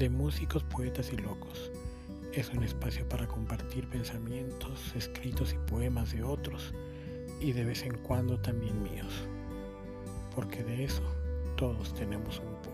de músicos, poetas y locos. Es un espacio para compartir pensamientos, escritos y poemas de otros y de vez en cuando también míos, porque de eso todos tenemos un poco.